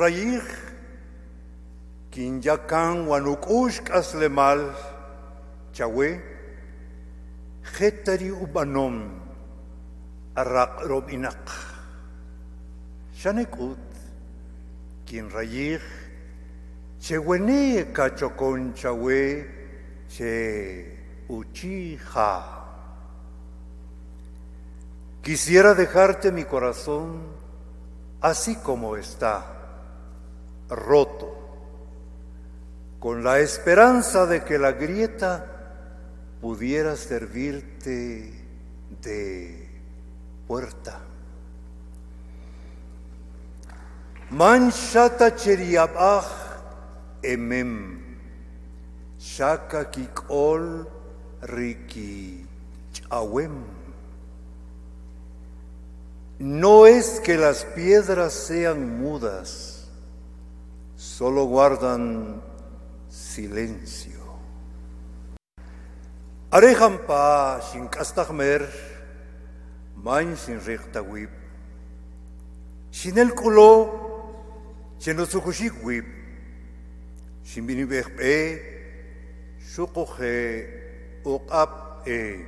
rayij, quien ya can wanukushkas le mal, chahue, jetari ubanom, arrak robinak. Shanekut, quien rayij, chewene cachocon chahue, che uchija. Quisiera dejarte mi corazón así como está roto, con la esperanza de que la grieta pudiera servirte de puerta. Manshata cheriabach emem, shaka kikol riki chawem. No es que las piedras sean mudas, solo guardan silencio. Arejan pa sin castagmer, main sin recta wip. Sin el culo, sin los sujushik wip. Sin binibek e, sukoje e.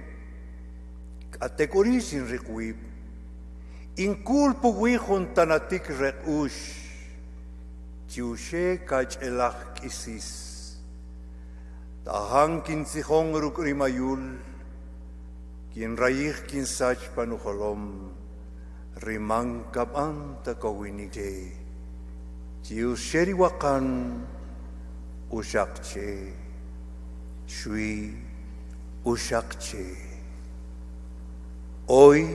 Kategori sin rikwip. Inculpo wi juntanatik tiushe kaj elach kisis. Tahang kin sihong ruk rimayul, kin rayih kin sach panuholom, rimang kaban ta kawinige. Tiusheri wakan ushakche, shui ushakche. Hoy,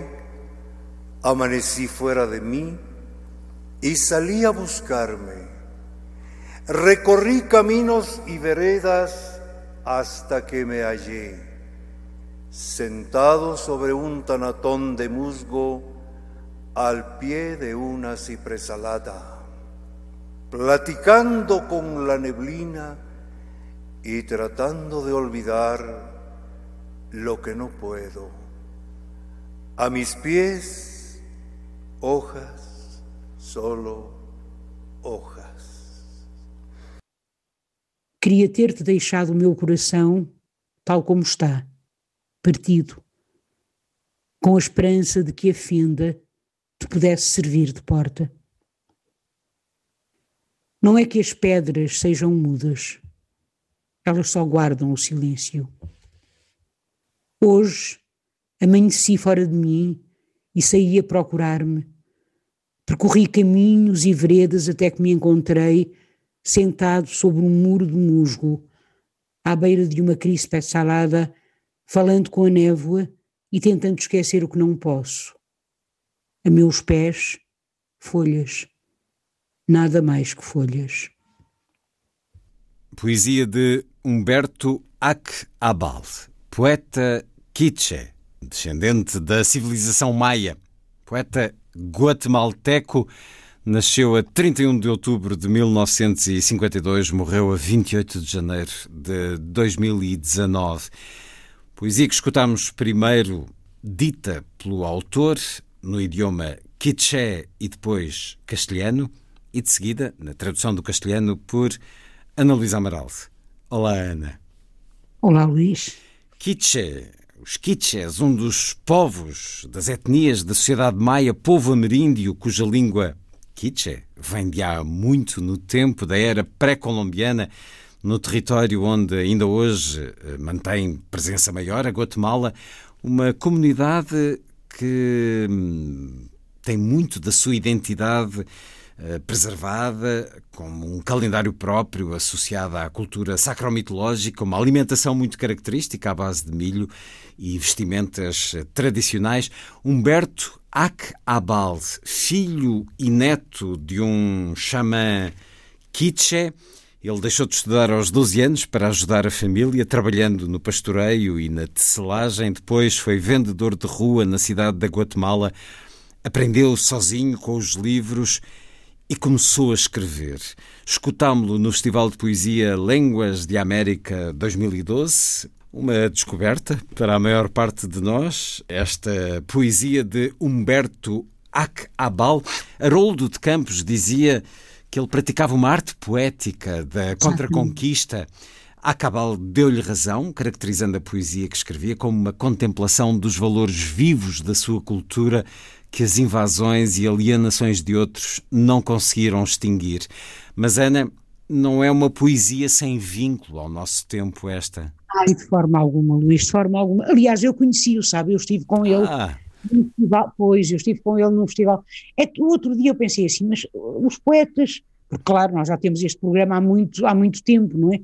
Amanecí fuera de mí y salí a buscarme. Recorrí caminos y veredas hasta que me hallé, sentado sobre un tanatón de musgo al pie de una cipresalada, platicando con la neblina y tratando de olvidar lo que no puedo. A mis pies hojas, solo hojas. Queria ter-te deixado o meu coração tal como está, partido, com a esperança de que a fenda te pudesse servir de porta. Não é que as pedras sejam mudas, elas só guardam o silêncio. Hoje amanheci fora de mim e saí a procurar-me. Percorri caminhos e veredas até que me encontrei sentado sobre um muro de musgo, à beira de uma crispa salada, falando com a névoa e tentando esquecer o que não posso. A meus pés, folhas. Nada mais que folhas. Poesia de Humberto Ak Abal, poeta quiche descendente da civilização maia, poeta guatemalteco, nasceu a 31 de outubro de 1952, morreu a 28 de janeiro de 2019. Poesia que escutamos primeiro dita pelo autor no idioma quiché e depois castelhano, e de seguida, na tradução do castelhano, por Ana Luísa Amaral. Olá, Ana. Olá, Luís. Quiché os quiches, um dos povos das etnias da sociedade maia, povo ameríndio, cuja língua quiche vem de há muito no tempo da era pré-colombiana, no território onde ainda hoje eh, mantém presença maior, a Guatemala, uma comunidade que hum, tem muito da sua identidade preservada, como um calendário próprio associado à cultura sacromitológica, uma alimentação muito característica à base de milho e vestimentas tradicionais. Humberto Ak Abal, filho e neto de um xamã quiche, ele deixou de estudar aos 12 anos para ajudar a família, trabalhando no pastoreio e na tecelagem. Depois foi vendedor de rua na cidade da Guatemala. Aprendeu sozinho com os livros e começou a escrever. Escutámo-lo no Festival de Poesia Línguas de América 2012. Uma descoberta para a maior parte de nós, esta poesia de Humberto Ac Abal. Haroldo de Campos dizia que ele praticava uma arte poética da contraconquista. Acabal deu-lhe razão, caracterizando a poesia que escrevia como uma contemplação dos valores vivos da sua cultura que as invasões e alienações de outros não conseguiram extinguir. Mas, Ana, não é uma poesia sem vínculo ao nosso tempo esta? Ai, de forma alguma, Luís, de forma alguma. Aliás, eu conheci-o, sabe? Eu estive com ele ah. no festival, pois, eu estive com ele num festival. É, o outro dia eu pensei assim, mas os poetas, porque claro, nós já temos este programa há muito, há muito tempo, não é?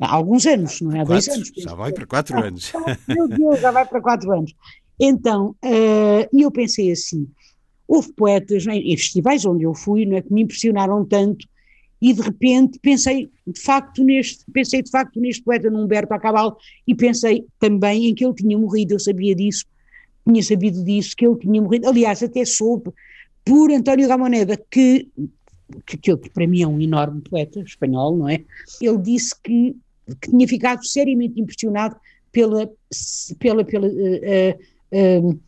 Há alguns anos, não é? Há quatro, dois anos. Já vai para quatro anos. Meu Deus, já vai para quatro anos. Então, uh, eu pensei assim, houve poetas em, em, festivais onde eu fui, não é, que me impressionaram tanto e de repente pensei de facto neste, pensei de facto neste poeta, no Humberto Acabal, e pensei também em que ele tinha morrido, eu sabia disso, tinha sabido disso, que ele tinha morrido, aliás até soube por António Gamoneda, que, que, que para mim é um enorme poeta espanhol, não é? Ele disse que, que tinha ficado seriamente impressionado pela, pela, pela uh, uh, uh,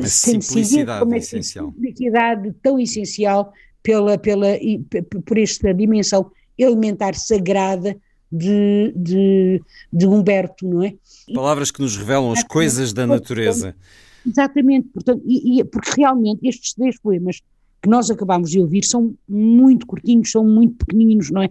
a simplicidade é essencial. simplicidade tão essencial pela, pela, por esta dimensão elementar sagrada de, de, de Humberto, não é? Palavras que nos revelam as coisas da natureza. Exatamente, portanto, e, e, porque realmente estes três poemas que nós acabamos de ouvir são muito curtinhos, são muito pequeninos, não é?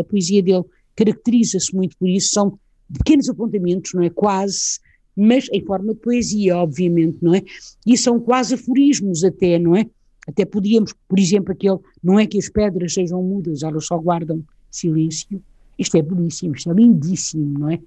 A poesia dele caracteriza-se muito por isso, são pequenos apontamentos, não é? Quase, mas em forma de poesia, obviamente, não é? E são quase aforismos até, não é? Até podíamos, por exemplo, aquele, não é que as pedras sejam mudas, elas só guardam silêncio. Isto é belíssimo, isto é lindíssimo, não é?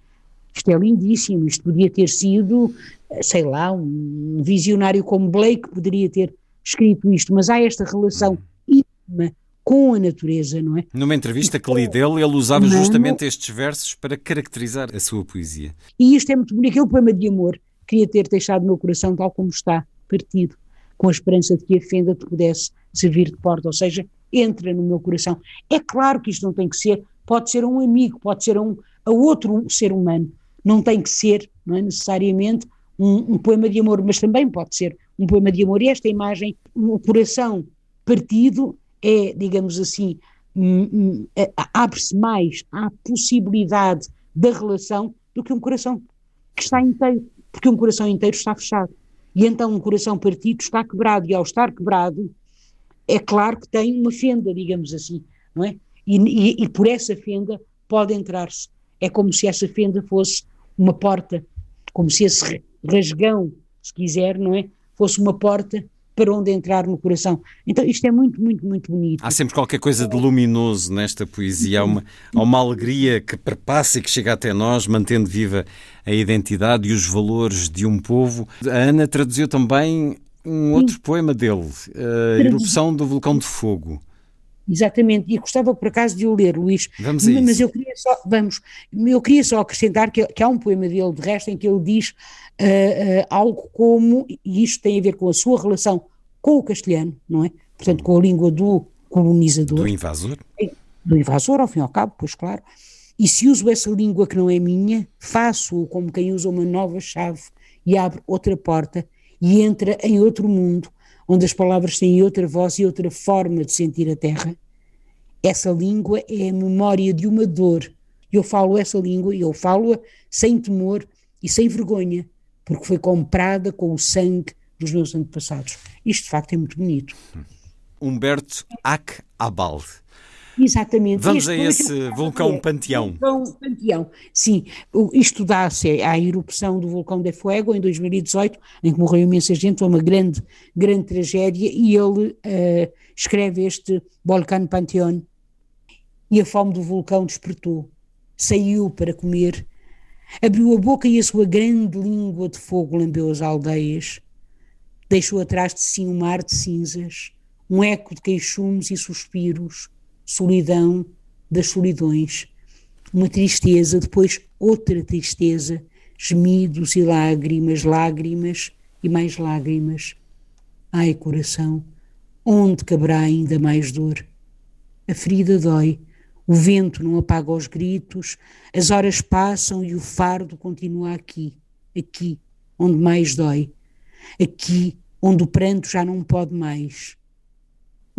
Isto é lindíssimo, isto podia ter sido, sei lá, um visionário como Blake poderia ter escrito isto, mas há esta relação íntima com a natureza, não é? Numa entrevista que li dele, ele usava não, justamente estes versos para caracterizar a sua poesia. E isto é muito bonito, aquele poema de amor, queria ter deixado o meu coração tal como está, partido com a esperança de que a fenda te pudesse servir de porta, ou seja, entra no meu coração. É claro que isto não tem que ser, pode ser a um amigo, pode ser a, um, a outro ser humano, não tem que ser, não é necessariamente um, um poema de amor, mas também pode ser um poema de amor. E esta imagem, o coração partido é, digamos assim, hum, hum, é, abre-se mais à possibilidade da relação do que um coração que está inteiro, porque um coração inteiro está fechado. E então um coração partido está quebrado, e ao estar quebrado, é claro que tem uma fenda, digamos assim, não é? E, e, e por essa fenda pode entrar-se. É como se essa fenda fosse uma porta, como se esse rasgão, se quiser, não é? Fosse uma porta para onde entrar no coração. Então isto é muito, muito, muito bonito. Há sempre qualquer coisa de luminoso nesta poesia, há uma, há uma alegria que perpassa e que chega até nós, mantendo viva a identidade e os valores de um povo. A Ana traduziu também um outro Sim. poema dele, a Erupção do Vulcão de Fogo. Exatamente, e gostava por acaso de o ler, Luís. Vamos a Mas isso. eu queria só, vamos, eu queria só acrescentar que, que há um poema dele, de resto, em que ele diz uh, uh, algo como, e isto tem a ver com a sua relação com o castelhano, não é? Portanto, com a língua do colonizador. Do invasor. Do invasor, ao fim e ao cabo, pois claro. E se uso essa língua que não é minha, faço-o como quem usa uma nova chave e abre outra porta e entra em outro mundo onde as palavras têm outra voz e outra forma de sentir a terra. Essa língua é a memória de uma dor. Eu falo essa língua e eu falo-a sem temor e sem vergonha, porque foi comprada com o sangue dos meus antepassados. Isto de facto é muito bonito. Humberto Ac Abal. Exatamente. Vamos este a esse vulcão é, Panteão. Vulcão Panteão, sim. Isto dá-se à erupção do vulcão de Fuego em 2018, em que morreu imensa gente, foi uma grande, grande tragédia, e ele uh, escreve este Volcán Panteão. E a fome do vulcão despertou, saiu para comer, abriu a boca e a sua grande língua de fogo lambeu as aldeias, deixou atrás de si um mar de cinzas, um eco de queixumes e suspiros, solidão das solidões, uma tristeza, depois outra tristeza, gemidos e lágrimas, lágrimas e mais lágrimas. Ai, coração, onde caberá ainda mais dor? A ferida dói, o vento não apaga os gritos, as horas passam e o fardo continua aqui, aqui, onde mais dói, aqui onde o pranto já não pode mais.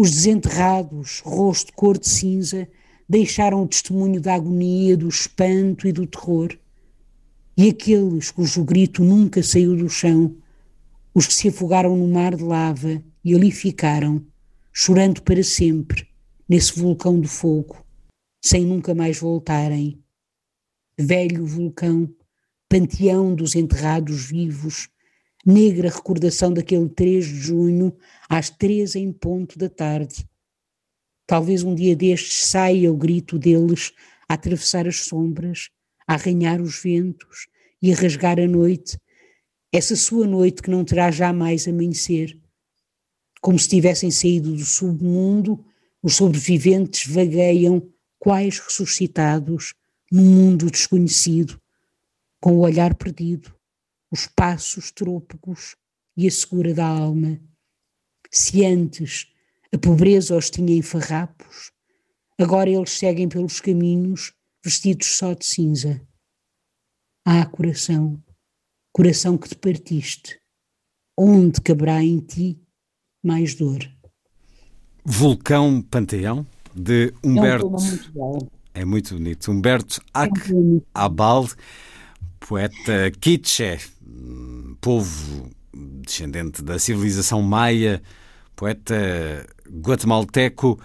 Os desenterrados, rosto cor de cinza, deixaram o testemunho da agonia, do espanto e do terror. E aqueles cujo grito nunca saiu do chão, os que se afogaram no mar de lava e ali ficaram, chorando para sempre, nesse vulcão de fogo, sem nunca mais voltarem. Velho vulcão, panteão dos enterrados vivos, negra recordação daquele 3 de junho, às três em ponto da tarde. Talvez um dia destes saia o grito deles a atravessar as sombras, a arranhar os ventos e a rasgar a noite, essa sua noite que não terá jamais amanhecer. Como se tivessem saído do submundo, os sobreviventes vagueiam, quais ressuscitados, num mundo desconhecido, com o olhar perdido, os passos trôpegos e a segura da alma. Se antes a pobreza os tinha em farrapos, agora eles seguem pelos caminhos vestidos só de cinza. Ah, coração, coração que te partiste, onde caberá em ti mais dor? Vulcão Panteão, de Humberto. É, um muito, é muito bonito. Humberto Ac é Abal, poeta quiche, povo descendente da civilização maia, poeta guatemalteco,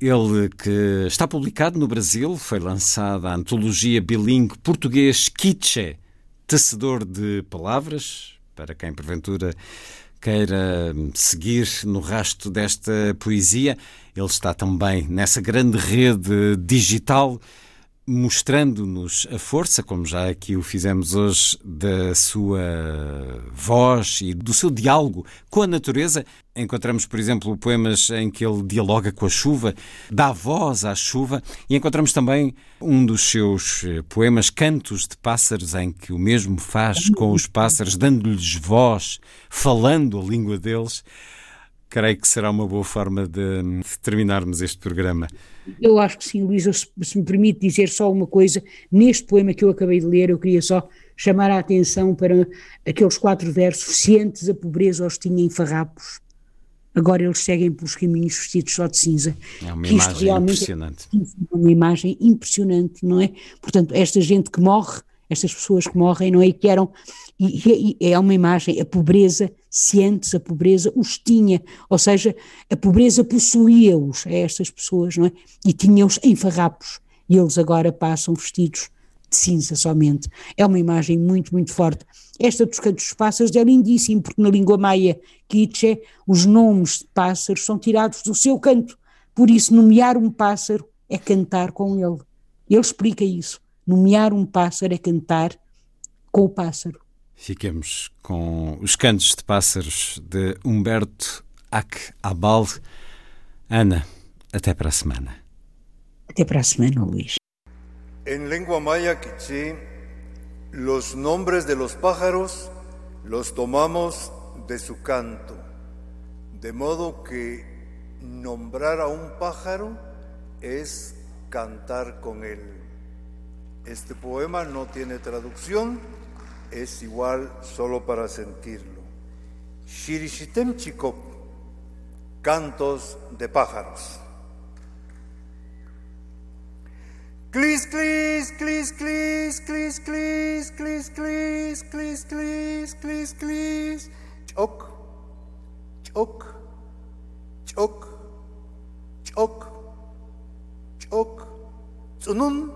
ele que está publicado no Brasil, foi lançada a antologia bilingue português Quiche, tecedor de palavras, para quem porventura queira seguir no rastro desta poesia. Ele está também nessa grande rede digital mostrando-nos a força, como já aqui o fizemos hoje, da sua voz e do seu diálogo com a natureza. Encontramos, por exemplo, poemas em que ele dialoga com a chuva, dá voz à chuva, e encontramos também um dos seus eh, poemas, Cantos de Pássaros, em que o mesmo faz com os pássaros, dando-lhes voz, falando a língua deles. Creio que será uma boa forma de, de terminarmos este programa. Eu acho que sim, Luísa, se, se me permite dizer só uma coisa, neste poema que eu acabei de ler, eu queria só chamar a atenção para aqueles quatro versos, cientes a pobreza os tinha em farrapos, agora eles seguem pelos caminhos vestidos só de cinza. É uma imagem impressionante. É uma imagem impressionante, não é? Portanto, esta gente que morre, estas pessoas que morrem, não é? E que eram e, e, é uma imagem, a pobreza, se antes a pobreza os tinha, ou seja, a pobreza possuía-os, a estas pessoas, não é? E tinha-os em farrapos, e eles agora passam vestidos de cinza somente. É uma imagem muito, muito forte. Esta dos cantos dos pássaros é lindíssimo, porque na língua maia quiche, os nomes de pássaros são tirados do seu canto, por isso nomear um pássaro é cantar com ele. Ele explica isso. Nomear um pássaro é cantar com o pássaro. Fiquemos com os cantos de pássaros de Humberto Ac Abal. Ana, até para a semana. Até para a semana, Luís. En lengua maya quiché, los nombres de los pájaros los tomamos de su canto, de modo que nombrar a un pájaro es cantar con él. Este poema no tiene traducción es igual solo para sentirlo. Shirishitem Chikop, cantos de pájaros. Clis, clis, clis, clis, clis, clis, clis, clis, clis, clis, clis, clis, choc, choc, choc, choc, Tsunun,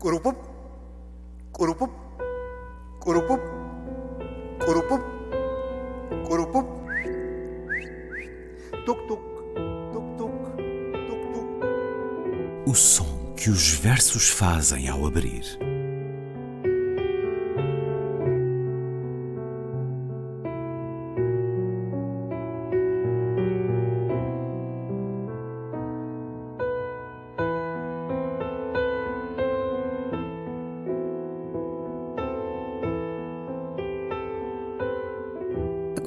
Curupub, curupub, curupub, curupub, curupub. Tuk-tuk, tuk-tuk, tuk-tuk. O som que os versos fazem ao abrir.